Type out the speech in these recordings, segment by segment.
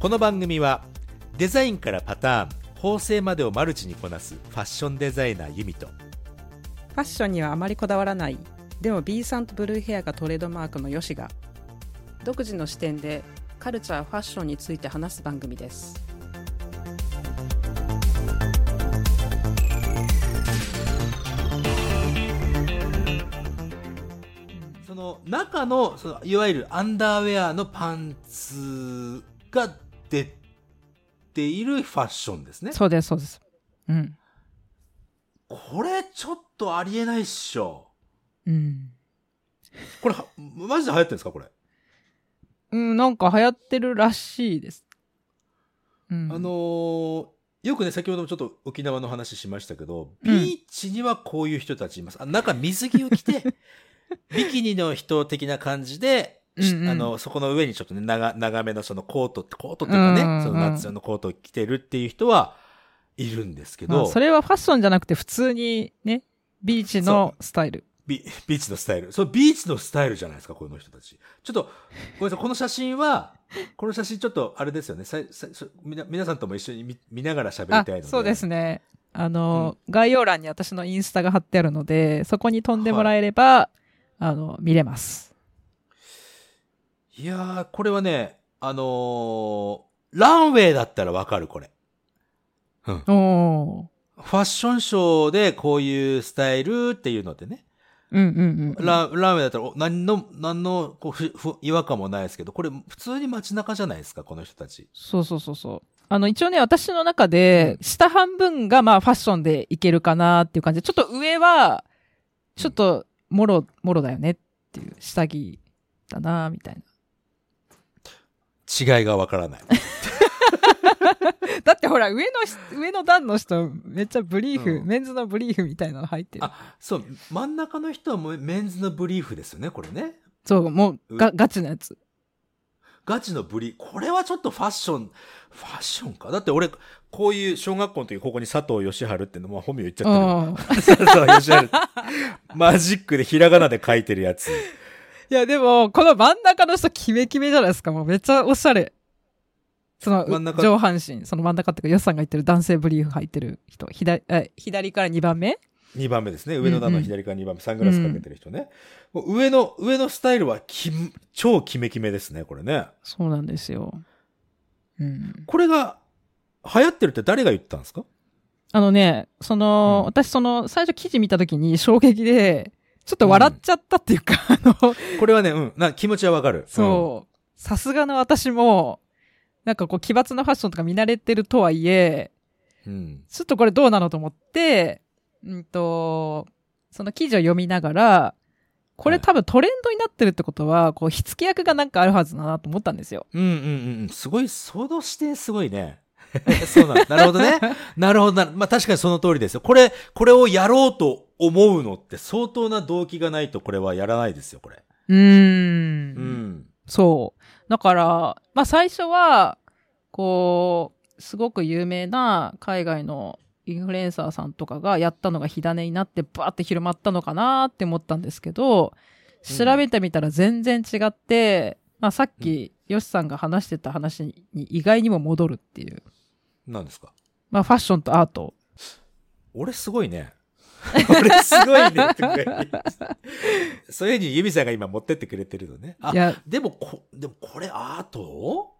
この番組はデザインからパターン縫製までをマルチにこなすファッションデザイナーユミと。ファッションにはあまりこだわらないでも B さんとブルーヘアがトレードマークのヨシが独自の視点でカルチャーファッションについて話す番組です。その中のそのいわゆるアンダーウェアのパンツが出ているファッションですね。そうですそうです。うん。これちょっとありえないっしょ。うん、これはマジで流行ってるんですかこれ、うん、なんか流行ってるらしいです、うん、あのーよくね先ほどもちょっと沖縄の話しましたけどうん。ビーチにはこういう人たちいます、あ中水着を着て ビキニの人的な感じで、しうんうんあのそこの上にちょっとね長長めのそのコートってコートっていうかね、うんうんうんその夏用のコートを着てるっていう人はいるんですけど、まあ、それはファッションじゃなくて普通にねビーチのスタイルビビーチのスタイル。そう、ビーチのスタイルじゃないですか、この人たち。ちょっと、ごめんなさい、この写真は、この写真ちょっと、あれですよね。ささ皆さんとも一緒に見見ながら喋りあたいので。そうですねあの、概要欄に私のインスタが貼ってあるのでそこに飛んでもらえれば、あの見れますいやー、これはね、あのーランウェイだったらわかる、これ。うん。おおファッションショーでこういうスタイルっていうのでね。うんうんうんランランウェイだったら、お何の、何のこうふふ違和感もないですけど、これ普通に街中じゃないですか、この人たち。そうそうそうそう。あの一応ね私の中で下半分がまあファッションでいけるかなっていう感じ。でちょっと上はちょっともろもろだよねっていう下着だなみたいな違いがわからない。だってほら、上のし、上の段の人、めっちゃブリーフ、うんメンズのブリーフみたいなの入ってる。あ、そう、真ん中の人はもうメンズのブリーフですよね、これね。そう、もう、が、ガチのやつ。ガチのブリ、これはちょっとファッション、ファッションか？だって俺、こういう小学校の時ここに佐藤義治っていうのも本名言っちゃうん。ってる。佐藤義治。マジックでひらがなで書いてるやつ。いや、でも、この真ん中の人、キメキメじゃないですか。もうめっちゃおしゃれ。その、上半身、その真ん中っていうか、ヨスさんが言ってる男性ブリーフ入ってる人、左、え、左から2番目？2番目ですね。上の段の左から2番目、サングラスかけてる人ね。もう上の、上のスタイルはき超キメキメですね、これね。そうなんですよ。うん。これが、流行ってるって誰が言ったんですか？あのね、その、うん私その、最初記事見た時に衝撃で、ちょっと笑っちゃったっていうか、あの、これはね、うん、な気持ちはわかる。そう。さすがの私も、なんかこう奇抜なファッションとか見慣れてるとはいえ、うん。うん。ちょっとこれどうなのと思って、うんと、その記事を読みながら、これはい多分トレンドになってるってことは、こう、火付け役がなんかあるはずだなと思ったんですよ。うんうんうんうん。すごい、その視点すごいね。そうなんなるほどね。なるほどな。まあ確かにその通りですよ。これ、これをやろうと思うのって相当な動機がないとこれはやらないですよ、これ。うー。うんん。そう。だから、まあ最初は、こう、すごく有名な海外のインフルエンサーさんとかがやったのが火種になってバーって広まったのかなって思ったんですけど、調べてみたら全然違って、まあさっき、ヨシさんが話してた話に意外にも戻るっていう。何ですか？まあファッションとアート。俺すごいね。俺すごいね。とかそういうふうにユミさんが今持ってってくれてるのね。あい、や、でもこ、でもこれアート？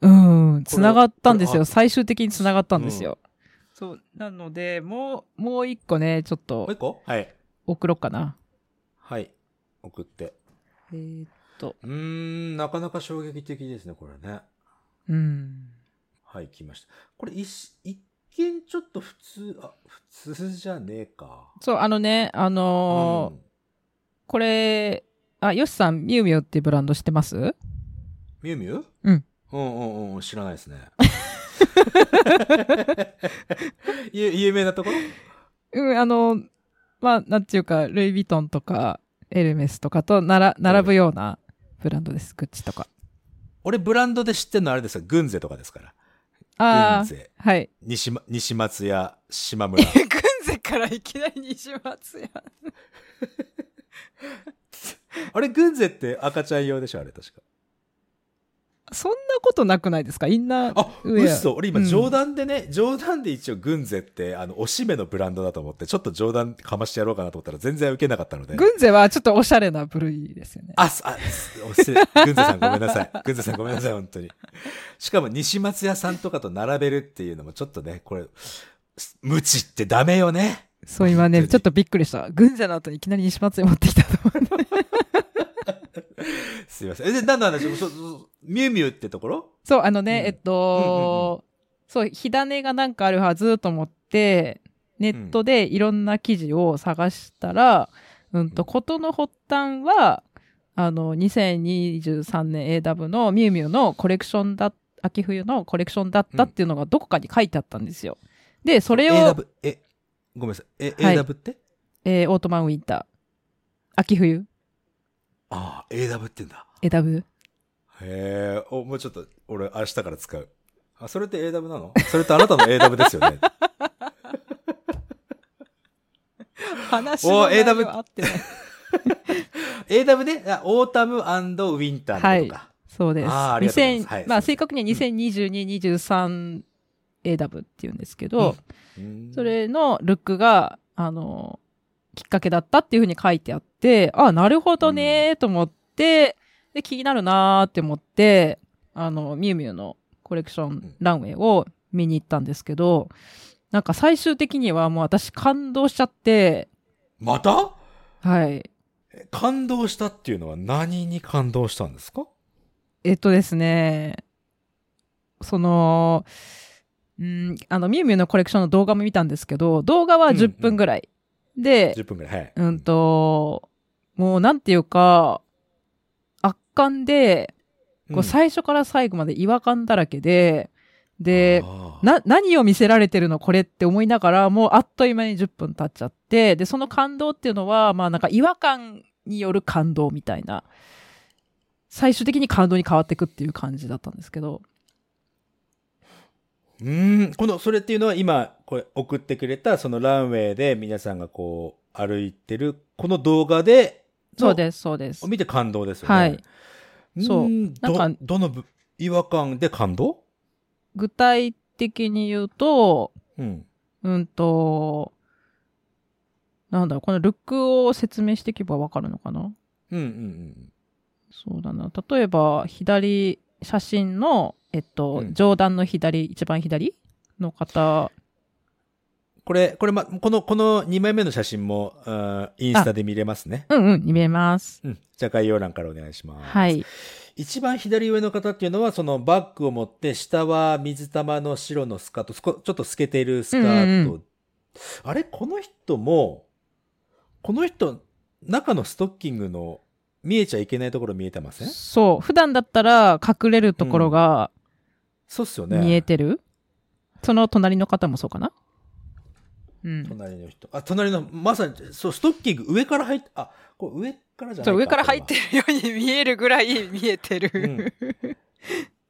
うん、つながったんですよ。最終的につながったんですよ。そう。なので、もう、もう一個ね、ちょっともう一個？はい。送ろうかな。はい。送って。えーっと、うーん、なかなか衝撃的ですね、これね。うん。はい、来ました。これ一、一見ちょっと普通、あ、普通じゃねえか。そう、あのね、あのーうんこれ、あ、ヨシさん、ミュウミュウっていうブランド知ってます？ミュウミュウうん。うんうんうん、知らないですね。ゆ有名なところ？うん、あの、まあ、なんていうか、ルイ・ヴィトンとか、エルメスとかとなら並ぶようなブランドです、グッチとか。俺ブランドで知ってるのはあれですよ、グンゼとかですから。ああ、グンゼ。はい。西ま西松屋、島村。グンゼからいきなり西松屋。あれ、グンゼって赤ちゃん用でしょあれ確か。そんなことなくないですか？インナーあ、嘘俺今うん冗談でね、冗談で一応グンゼって、あの、おしめのブランドだと思って、ちょっと冗談かましてやろうかなと思ったら全然受けなかったので。グンゼはちょっとおしゃれな部類ですよね。あ、すあ、すおしグンゼさんごめんなさい。グンゼさんごめんなさい、本当に。しかも西松屋さんとかと並べるっていうのもちょっとね、これ、無知ってダメよね。そう、今ね、ちょっとびっくりした。グンゼの後にいきなり西松屋持ってきたと思って。すいません。え、で、何の話？ミュウミュウってところ？そう、あのね、うん。えっと、そう、火種がなんかあるはずと思って、ネットでいろんな記事を探したら、うんと、ことの発端は、あの、2023年 AW のミュウミュウのコレクションだ、秋冬のコレクションだったっていうのがどこかに書いてあったんですよ。で、それを、AW、え、ごめんなさい。え、はい。AW って？えーオートマンウィンター。秋冬ああ、AW って言うんだ。AW。へえ、お、もうちょっと、俺、明日から使う。あ、それって AW なの？それってあなたの AW ですよね。話の内容 AW 合ってない。AW ね、あオータムウィンターとか。そうです。あーありがとうございます2000はいまあ正確には 2022-23AW っていうんですけど、うんそ、れのルックが、あの、きっかけだったっていうふうに書いてあって、あ、なるほどねーと思って、で、気になるなーって思って、あの、ミュウミュウのコレクションランウェイを見に行ったんですけど、なんか最終的にはもう私感動しちゃって、また？はい。え感動したっていうのは何に感動したんですか？えっとですね、その、うん、あの、ミュウミュウのコレクションの動画も見たんですけど、動画は10分ぐらい。で、?10 分ぐらい。はい。うんと、もうなんていうか、圧巻で、こう最初から最後まで違和感だらけで、で、あー。な、何を見せられてるのこれって思いながら、もうあっという間に10分経っちゃって、で、その感動っていうのは、まあなんか違和感による感動みたいな、最終的に感動に変わっていくっていう感じだったんですけど、うーん、この、それっていうのは今、これ送ってくれた、そのランウェイで皆さんがこう、歩いてる、この動画で、そうです、そうですを。見て感動ですよね。はい。そうなんかどのぶ違和感で感動？具体的に言うと、うん。うんと、なんだろう、このルックを説明していけばわかるのかな？うんうんうん。そうだな。例えば、左、写真の、えっと、うん上段の左、一番左の方、これ、これま、この、この2枚目の写真も、インスタで見れますね。うんうん、見えます。うん。じゃあ概要欄からお願いします。はい。一番左上の方っていうのは、そのバッグを持って、下は水玉の白のスカート、ちょっと透けているスカート。うんうあれ？この人も、この人、中のストッキングの見えちゃいけないところ見えてません？そう。普段だったら隠れるところがそうっすよね。見えてる。その隣の方もそうかな？うん。隣の人。あ、隣の、まさに、そう、ストッキング上から入って、あ、これ上からじゃないかそう、上から入ってこるように見えるぐらい見えてる。れは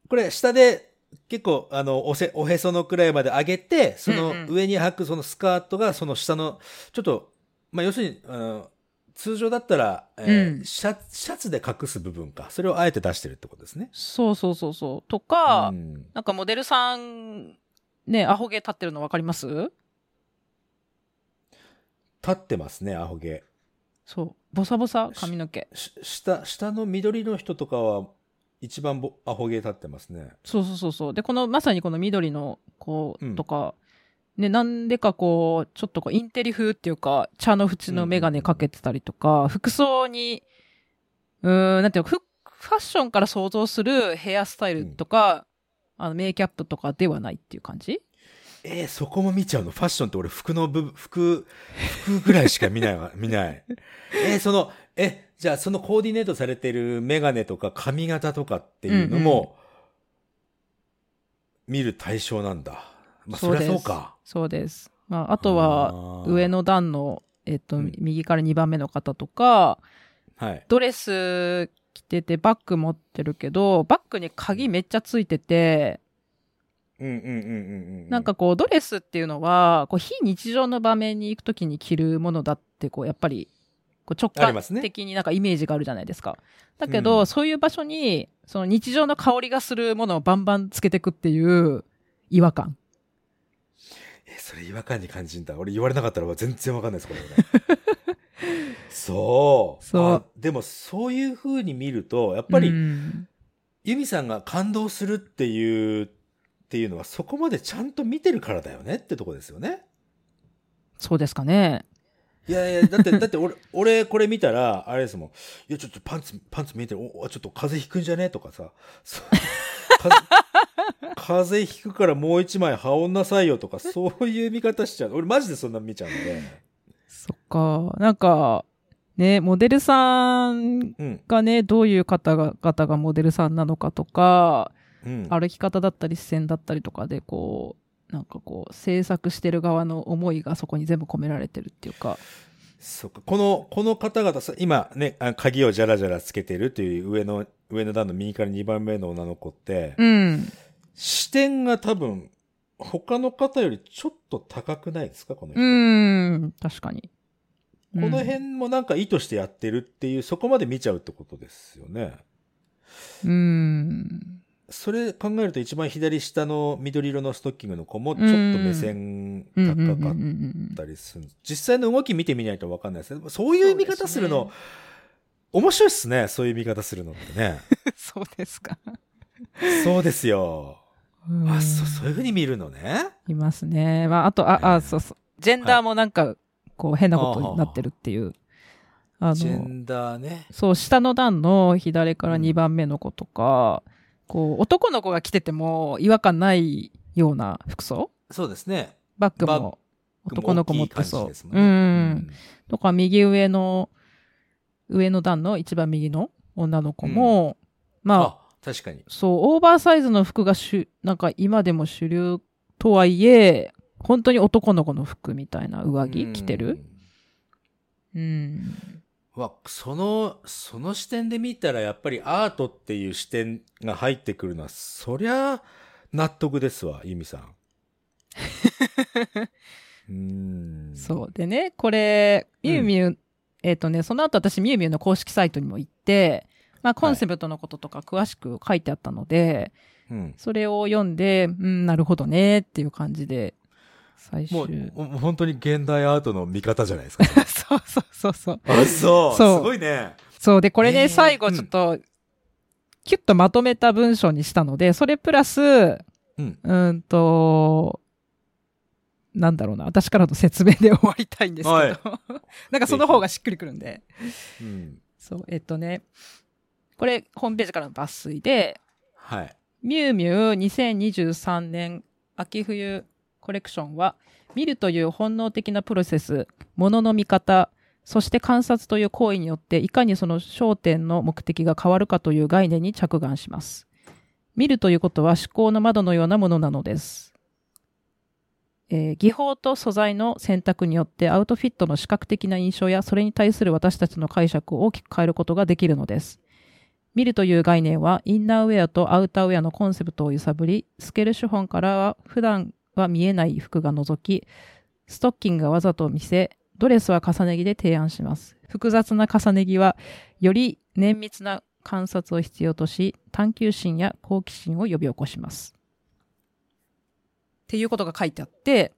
これ下で、結構、あの、おせ、おへそのくらいまで上げて、そのうんうん上に履くそのスカートが、その下の、ちょっと、まあ、要するに、あの、通常だったら、えーうんシャシャツで隠す部分か。それをあえて出してるってことですね。そうそうそうそう。とか、うんなんかモデルさん、ね、アホ毛立ってるの分かります？立ってますね、アホ毛。そう。ボサボサ髪の毛。し下、下の緑の人とかは、一番ぼアホ毛立ってますね。そうそうそうそう。で、この、まさにこの緑の子うんとか、ね、なんでかこう、ちょっとこう、インテリ風っていうか、茶の縁のメガネかけてたりとか、服装に、うーん、なんていうの、フファッションから想像するヘアスタイルとか、あの、メイキャップとかではないっていう感じ？えーそこも見ちゃうの？ファッションって俺服の部分、服、服ぐらいしか見ないわ、見ない。えーその、え、じゃあそのコーディネートされてるメガネとか髪型とかっていうのも、見る対象なんだ。まあそりゃそうか。そうです。まあ、あとは、は上。の段の、えっと、うん右から2番目の方とか、はい。ドレス着ててバッグ持ってるけど、バッグに鍵めっちゃついてて、なんかこう、ドレスっていうのは、こう、非日常の場面に行くときに着るものだって、こう、やっぱり、こう直感的になんかイメージがあるじゃないですか。だけど、うんそういう場所に、その日常の香りがするものをバンバンつけていくっていう違和感。え、それ違和感に感じんだ。俺言われなかったら全然わかんないです、これ俺。そう。そうあでもそういう風に見ると、やっぱり、うんユミさんが感動するっていう、っていうのはそこまでちゃんと見てるからだよねってとこですよね。そうですかね。いやいや、だって、だって俺、俺これ見たら、あれですもん。いや、ちょっとパンツ、パンツ見えてる。お、ちょっと風邪ひくんじゃねとかさ。風 風邪ひくからもう一枚羽織んなさいよとか、そういう見方しちゃう。俺マジでそんな見ちゃうんで。そっか。なんか、ね、モデルさんうん。がね、どういう方が方がモデルさんなのかとか、うん。歩き方だったり視線だったりとかで、こう、なんかこう、制作してる側の思いがそこに全部込められてるっていうか。そっか。この、この方々さ、今ね、あ鍵をじゃらじゃらつけてるという上の、上の段の右から2番目の女の子って、うん。視点が多分、他の方よりちょっと高くないですか？この人。うん、確かに。この辺もなんか意図してやってるっていう、そこまで見ちゃうってことですよね。うん。それ考えると一番左下の緑色のストッキングの子もちょっと目線うんうんうん高かっうんうんたりする。実際の動き見てみないとわかんないですね。そういう見方するの、ね面白いっすね。そういう見方するのってね。そうですか。そうですよ。うんあ、そう、そういう風に見るのね。いますね。まあ、あと、あ、あ、そうそう。ジェンダーもなんか、こう、変なことになってるっていう。あの、ジェンダーね。そう、下の段の左から2番目の子とか、こう、男の子が着てても違和感ないような服装？そうですね。バッグも男の子持ってそう感じです。もうんねん。とか、右上の、上の段の一番右の女の子も、まあ、あ、確かに。そう、オーバーサイズの服が主、なんか今でも主流とはいえ、本当に男の子の服みたいな上着着てる？うん。うわ、その、その視点で見たらやっぱりアートっていう視点が入ってくるのは、そりゃ納得ですわ、ユミさん。うーん。そう。でね、これ、ミュウミュウ、えっ、とね、その後私ミュウミュウの公式サイトにも行って、まあコンセプトのこととか詳しく書いてあったので、うん。それを読んで、うん、なるほどねっていう感じで、最も終。う、もう本当に現代アートの見方じゃないですか。そうそうそうそう。あ、そう。そうすごいね。そう。で、これね、えー最後ちょっと、キュッとまとめた文章にしたので、それプラス、ううん。ーんと、なんだろうな。私からの説明で終わりたいんですけど。はい なんかその方がしっくりくるんで。うん。そう、えっとね。これ、ホームページからの抜粋で、はい。ミュウミュウ2023年秋冬コレクションは、見るという本能的なプロセス、物のの見方、そして観察という行為によって、いかにその焦点の目的が変わるかという概念に着眼します。見るということは思考の窓のようなものなのです。えー技法と素材の選択によってアウトフィットの視覚的な印象やそれに対する私たちの解釈を大きく変えることができるのです。見るという概念はインナーウェアとアウターウェアのコンセプトを揺さぶり、透ける手本からは普段は見えない服が覗き、ストッキングがわざと見せ、ドレスは重ね着で提案します。複雑な重ね着は、より綿密な観察を必要とし、探求心や好奇心を呼び起こします。っていうことが書いてあって、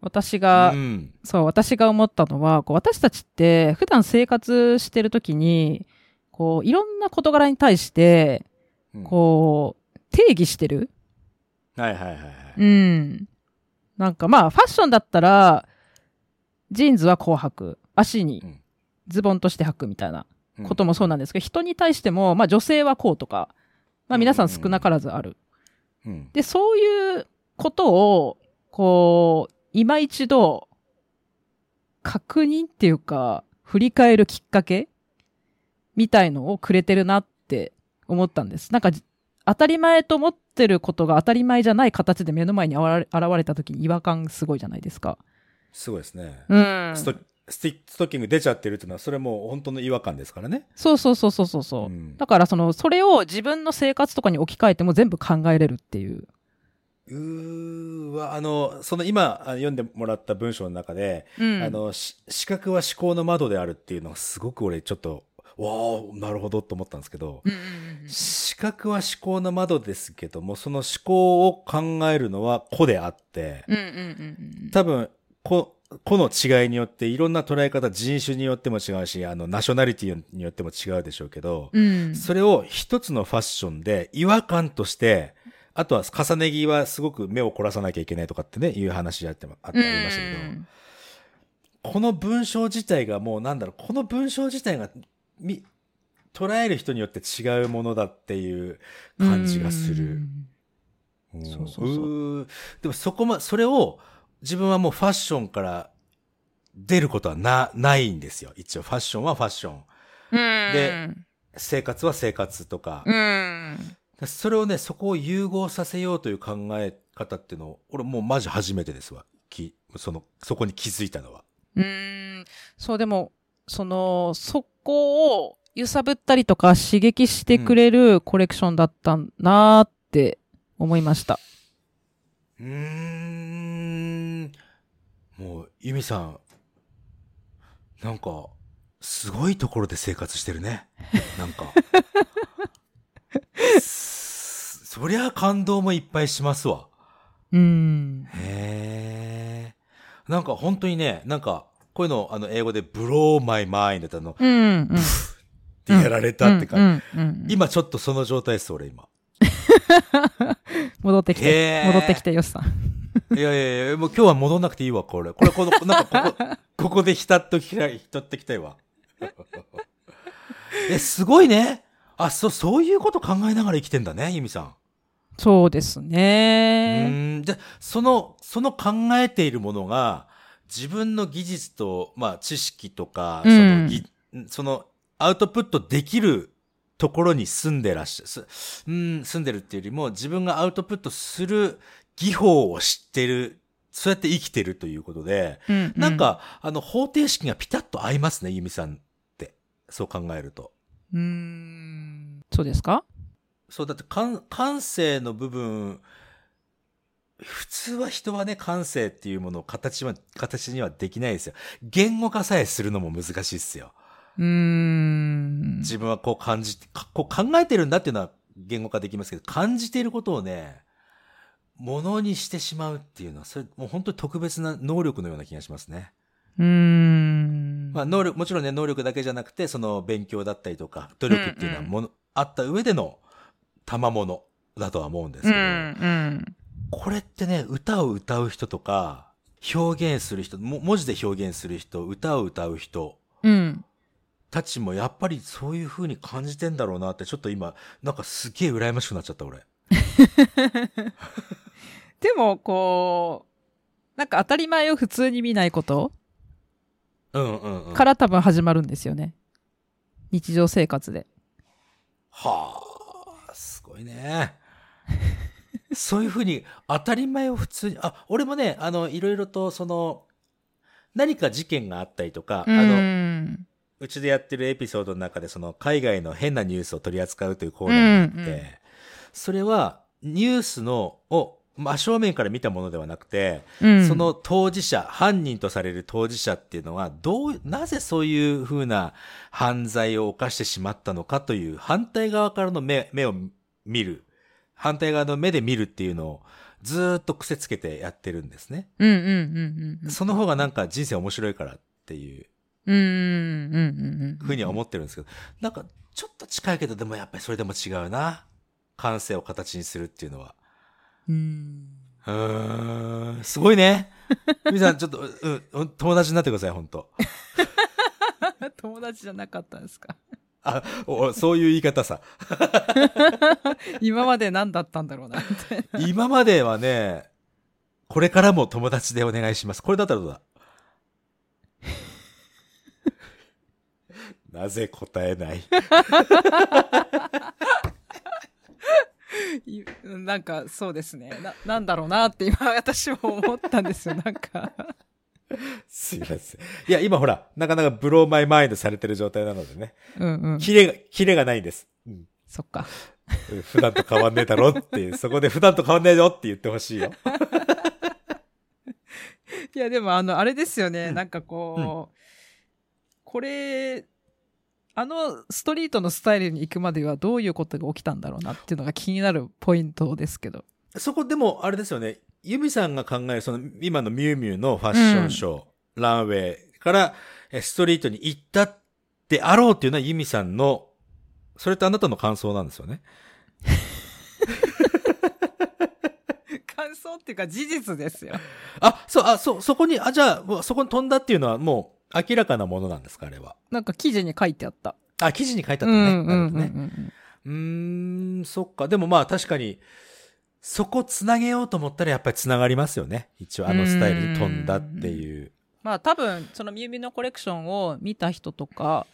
私が、うん。そう、私が思ったのは、こう私たちって普段生活してるときに、こう、いろんな事柄に対して、うんこう、定義してるはいはいはいはい。うん。なんかまあ、ファッションだったら、ジーンズはこう履く。足にうんズボンとして履くみたいなうんこともそうなんですけど、人に対しても、まあ女性はこうとか、まあ皆さん少なからずある。うん。で、そういうことを、こう、今一度、確認っていうか、振り返るきっかけみたいのをくれてるなって思ったんです。なんか、当たり前と思ってることが当たり前じゃない形で目の前に現れた時に違和感すごいじゃないですか。すごいですね。うんストスティストッキング出ちゃってるっていうのは、それもう本当の違和感ですからね。そうそうそうそうそうそう。うんだからその、それを自分の生活とかに置き換えても全部考えれるっていう。うーわ、あの、その今あ読んでもらった文章の中で、うん。あの、し視覚は思考の窓であるっていうのがすごく俺ちょっと、わあ、なるほどと思ったんですけど、視覚は思考の窓ですけども、その思考を考えるのは個であって。多分、個、個の違いによっていろんな捉え方、人種によっても違うし、あの、ナショナリティによっても違うでしょうけど、うん。それを一つのファッションで違和感として、あとは重ね着はすごく目を凝らさなきゃいけないとかってね、いう話あってもあってありましたけど、うんこの文章自体がもうなんだろう、この文章自体がみ、捉える人によって違うものだっていう感じがする。うんそうそうそうでもそこま、それを自分はもうファッションから出ることはな、ないんですよ。一応ファッションはファッション。うん。で生活は生活とか。うん。それをね、そこを融合させようという考え方っていうのを、俺もうマジ初めてですわ。き、その、そこに気づいたのは。うん。そう、でも、その、そこを揺さぶったりとか刺激してくれるコレクションだったんなーって思いました。うーん。もう、ユミさん、なんか、すごいところで生活してるね。なんか。す そりゃ感動もいっぱいしますわ。うん。へえ。なんか本当にね、なんか、こういうの、あの、英語で blow my mind ってあの、うん。うん。ってやられたって感じ。じ。うん。今ちょっとその状態です、俺今。戻ってきへて、ー戻ってきてよしさん。いやいやいや、もう今日は戻んなくていいわ、これ。これ、この、なんかここ、ここで浸っときたい、浸ってきたいわ。え、すごいね。あ、そ、そういうこと考えながら生きてんだね、ユミさん。そうですうね。ーん。じゃ、その、その考えているものが、自分の技術と、まあ、知識とか、そうんその、アウトプットできるところに住んでらっしゃる。すうん、住んでるっていうよりも、自分がアウトプットする技法を知ってる。そうやって生きてるということで、うん。なん、か、あの、方程式がピタッと合いますね、ユミさんって。そう考えると。うん。そうですか？そう、だって感、感性の部分、普通は人はね、感性っていうものを形は、形にはできないですよ。言語化さえするのも難しいですよ。うーん。自分はこう感じこう考えてるんだっていうのは言語化できますけど、感じていることをね、ものにしてしまうっていうのは、それもう本当に特別な能力のような気がしますね。うーん。まあ、能力、もちろんね、能力だけじゃなくて、その勉強だったりとか、努力っていうのはもの、あった上での賜物だとは思うんですけうど、ん。うん。これってね、歌を歌う人とか、表現する人、も文字で表現する人、歌を歌う人うん。たちもやっぱりそういう風に感じてんだろうなって、ちょっと今、なんかすげえ羨ましくなっちゃった、俺。でも、こう、なんか当たり前を普通に見ないことうんうんうん。から多分始まるんですよね。日常生活で。はあ、すごいね。そういうふうに当たり前を普通に、あ、俺もね、あの、いろいろとその、何か事件があったりとか、うあの、ん。うちでやってるエピソードの中でその海外の変なニュースを取り扱うというコーナーがあって、うんうんそれはニュースのを真正面から見たものではなくて、うん。その当事者、犯人とされる当事者っていうのは、どう、なぜそういうふうな犯罪を犯してしまったのかという反対側からの目、目を見る。反対側の目で見るっていうのをずーっと癖つけてやってるんですね。うんうんうんうん。その方がなんか人生面白いからっていううんうんうんうん。ふうには思ってるんですけど、なんかちょっと近いけど、でもやっぱりそれでも違うな。感性を形にするっていうのは。うん。うーん、すごいね。みさん、ちょっと、うんうん、友達になってください、本当 友達じゃなかったんですか？あ、おそういう言い方さ。今まで何だったんだろうな、みた。今まではね、これからも友達でお願いします。これだったらどうだ？なぜ答えない？いなんか、そうですね。な、なんだろうなって今私も思ったんですよ、なんか。すいません。いや、今ほら、なかなかブローマイマインドされてる状態なのでね。うんうん。キレが、キレがないんです。うん。そっか。うん普段と変わんねえだろっていう、そこで普段と変わんねえよって言ってほしいよ。いや、でも、あの、あれですよね。うんなんかこう、これ、あのストリートのスタイルに行くまではどういうことが起きたんだろうなっていうのが気になるポイントですけど。そこでも、あれですよね。ユミさんが考える、その、今のミュウミュウのファッションショー、ランウェイからえストリートに行ったであろうっていうのはユミさんの、それってあなたの感想なんですよね？感想っていうか事実ですよ。あ、そう、あ、そう、そこに、あ、じゃあ、そこに飛んだっていうのはもう明らかなものなんですか、あれは。なんか記事に書いてあった。あ、記事に書いてあったね。うんうんうんなるほどね。うんうーん、そっか。でもまあ確かに、そこつなげようと思ったらやっぱりつながりますよね。一応あのスタイルに飛んだっていう。まあ多分、そのミュウミュウのコレクションを見た人とか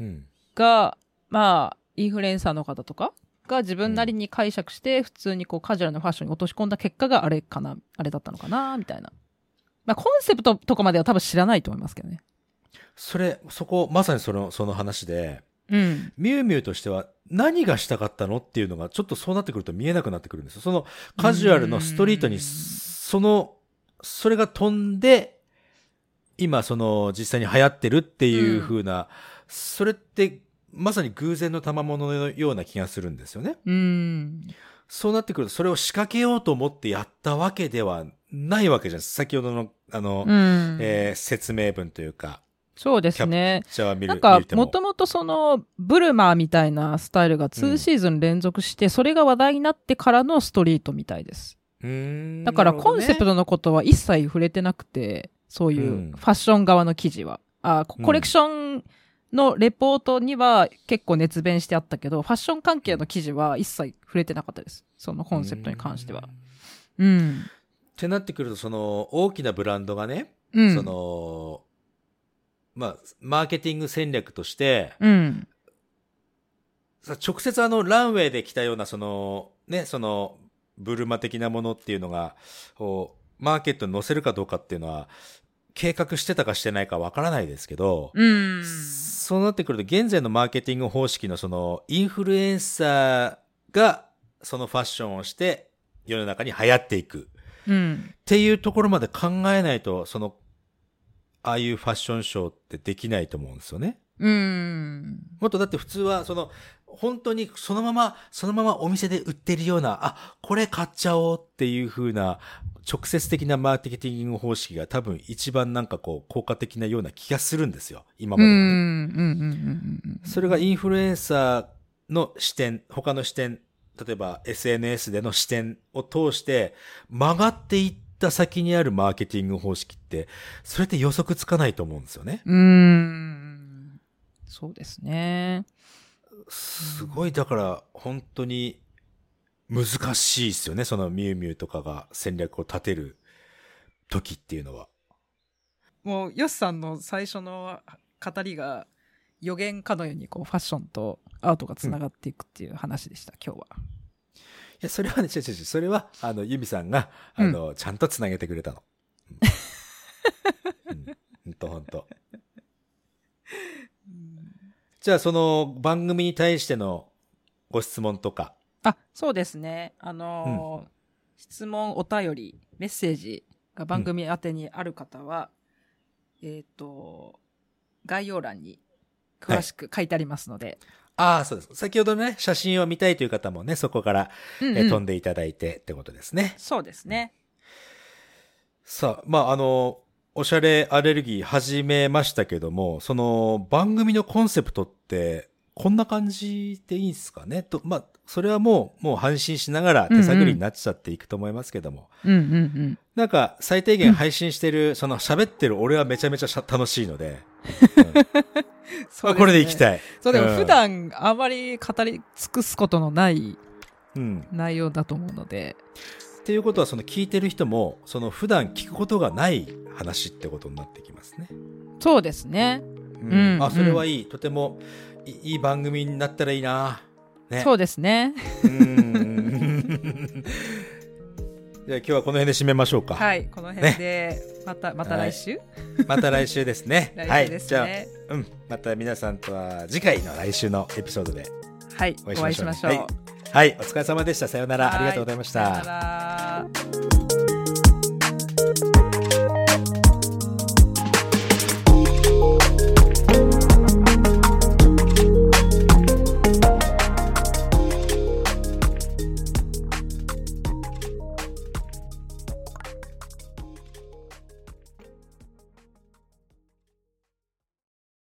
うん。が、まあ、インフルエンサーの方とかが自分なりに解釈して、普通にこうカジュアルなファッションに落とし込んだ結果があれかな、あれだったのかな、みたいな。まあコンセプトとかまでは多分知らないと思いますけどね。それ、そこ、まさにその、その話で、うん。ミュウミュウとしては何がしたかったのっていうのがちょっとそうなってくると見えなくなってくるんですよ。そのカジュアルのストリートに、うんその、それが飛んで、今その実際に流行ってるっていう風な、それってまさに偶然の賜物のような気がするんですよね。うん。そうなってくると、それを仕掛けようと思ってやったわけではないわけじゃん。先ほどの、あの、うん。えー説明文というか、そうですね。なんかもともとその、ブルマーみたいなスタイルが2シーズン連続して、それが話題になってからのストリートみたいです。だからコンセプトトのことは一切触れてなくて、そういううんファッション側の記事は。うんコレクションのレポートには結構熱弁してあったけど、ファッション関係の記事は一切触れてなかったです。そのコンセプトに関しては。。うん。ってなってくると、その、大きなブランドがね、うん。その、まあ、マーケティング戦略として、うん。さ直接あの、ランウェイで来たような、その、ね、その、ブルマ的なものっていうのが、こうマーケットに載せるかどうかっていうのは、計画してたかしてないかわからないですけど、うん。そうなってくると、現在のマーケティング方式のその、インフルエンサーが、そのファッションをして、世の中に流行っていく。うん。っていうところまで考えないと、その、ああいうファッションショーってできないと思うんですよね。うん。もっとだって普通は、その、本当にそのまま、そのままお店で売ってるような、あ、これ買っちゃおうっていう風な、直接的なマーケティング方式が多分一番なんかこう、効果的なような気がするんですよ。今うん。うまではね。ん。うん。うん。それがインフルエンサーの視点、他の視点、例えば SNS での視点を通して曲がっていった先にあるマーケティング方式って、それって予測つかないと思うんですよね。うん。そうですね。すごい、だから本当に難しいですよね。そのミュウミュウとかが戦略を立てる時っていうのは。もう、ヨシさんの最初の語りが予言かのようにこうファッションとアートがつながっていくっていう話でした、今日は。いや、それはね、違う違う違う。それは、あの、ユミさんが、あの、ちゃんと繋げてくれたの。うん。うん、ほんとほんと。じゃあ、その番組に対してのご質問とか。あ、そうですね。あのー質問、お便り、メッセージが番組宛てにある方は、えっ、と、概要欄に詳しく書いてありますので。ああ、そうです。先ほどね、写真を見たいという方もね、そこから、うんうんえ飛んでいただいてってことですね。そうですね。さあ、まあ、あの、おしゃれアレルギー始めましたけども、その番組のコンセプトって、こんな感じでいいんですかね？と、まあ、それはもう、もう配信しながら手探りになっちゃっていくと思いますけども。うんうんうん。なんか、最低限配信してる、その喋ってる俺はめちゃめちゃ楽しいので、まあこれでいきい。たい。そう、でもうん普段あまり語り尽くすことのないうん。内容だと思うので。っていうことは、その聞いてる人も、その普段聞くことがない話ってことになってきますね。そうですね。うんうんあ、それはいい。とてもいいい番組になったらいいな。ね。そうですね。うん。じゃあ今日はこの辺で締めましょうか。はい。この辺で、また、また来週、また来週ですね。す はい。ね。じゃあ、うん。また皆さんとは次回の来週のエピソードではい。お会いしましょう。はいはい、お疲れ様でした。さようなら。ありがとうございました。